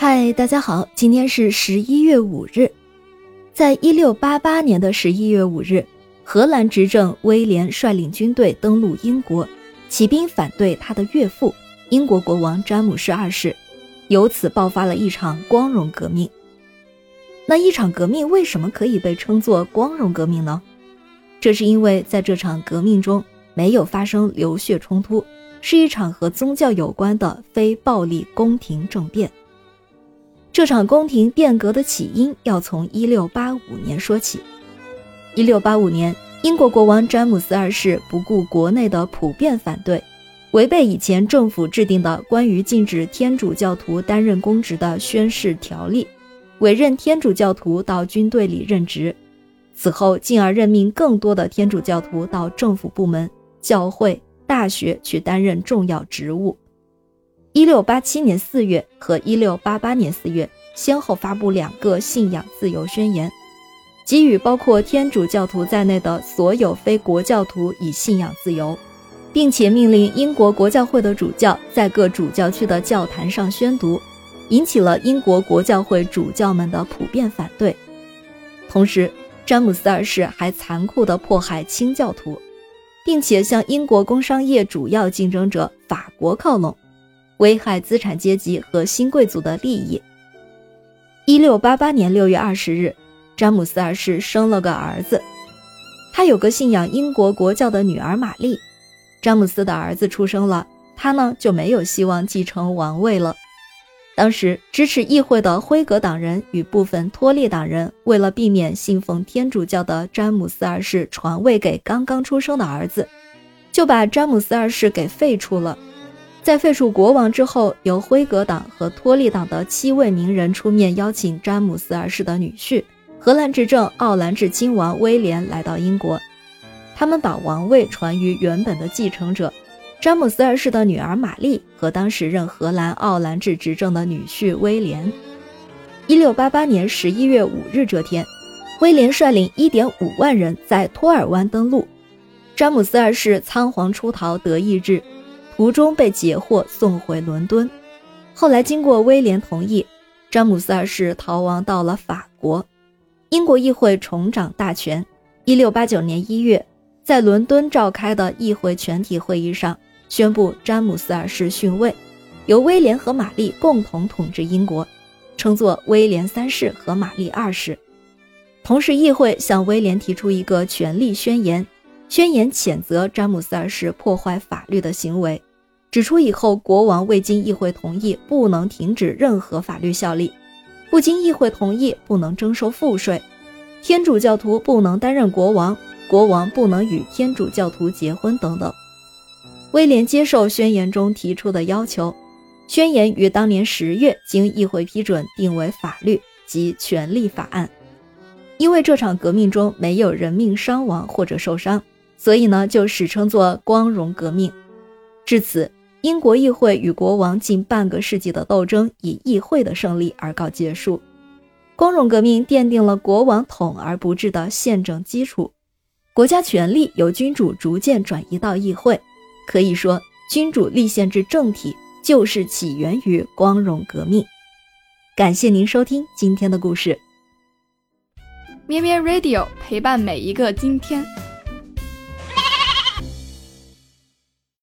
嗨，大家好，今天是十一月五日。在一六八八年的十一月五日，荷兰执政威廉率领军队登陆英国，起兵反对他的岳父英国国王詹姆士二世，由此爆发了一场光荣革命。那一场革命为什么可以被称作光荣革命呢？这是因为在这场革命中没有发生流血冲突，是一场和宗教有关的非暴力宫廷政变。这场宫廷变革的起因要从1685年说起。1685年，英国国王詹姆斯二世不顾国内的普遍反对，违背以前政府制定的关于禁止天主教徒担任公职的宣誓条例，委任天主教徒到军队里任职。此后，进而任命更多的天主教徒到政府部门、教会、大学去担任重要职务。一六八七年四月和一六八八年四月，先后发布两个信仰自由宣言，给予包括天主教徒在内的所有非国教徒以信仰自由，并且命令英国国教会的主教在各主教区的教坛上宣读，引起了英国国教会主教们的普遍反对。同时，詹姆斯二世还残酷地迫害清教徒，并且向英国工商业主要竞争者法国靠拢。危害资产阶级和新贵族的利益。一六八八年六月二十日，詹姆斯二世生了个儿子，他有个信仰英国国教的女儿玛丽。詹姆斯的儿子出生了，他呢就没有希望继承王位了。当时支持议会的辉格党人与部分托利党人，为了避免信奉天主教的詹姆斯二世传位给刚刚出生的儿子，就把詹姆斯二世给废除了。在废除国王之后，由辉格党和托利党的七位名人出面邀请詹姆斯二世的女婿、荷兰执政奥兰治亲王威廉来到英国。他们把王位传于原本的继承者詹姆斯二世的女儿玛丽和当时任荷兰奥兰治执政的女婿威廉。一六八八年十一月五日这天，威廉率领一点五万人在托尔湾登陆，詹姆斯二世仓皇出逃德意志。途中被截获，送回伦敦。后来经过威廉同意，詹姆斯二世逃亡到了法国。英国议会重掌大权。一六八九年一月，在伦敦召开的议会全体会议上，宣布詹姆斯二世逊位，由威廉和玛丽共同统治英国，称作威廉三世和玛丽二世。同时，议会向威廉提出一个权力宣言，宣言谴责詹姆斯二世破坏法律的行为。指出以后国王未经议会同意不能停止任何法律效力，不经议会同意不能征收赋税，天主教徒不能担任国王，国王不能与天主教徒结婚等等。威廉接受宣言中提出的要求，宣言于当年十月经议会批准定为法律及权利法案。因为这场革命中没有人命伤亡或者受伤，所以呢就史称作光荣革命。至此。英国议会与国王近半个世纪的斗争以议会的胜利而告结束。光荣革命奠定了国王统而不治的宪政基础，国家权力由君主逐渐转移到议会。可以说，君主立宪制政体就是起源于光荣革命。感谢您收听今天的故事。咩咩 Radio 陪伴每一个今天。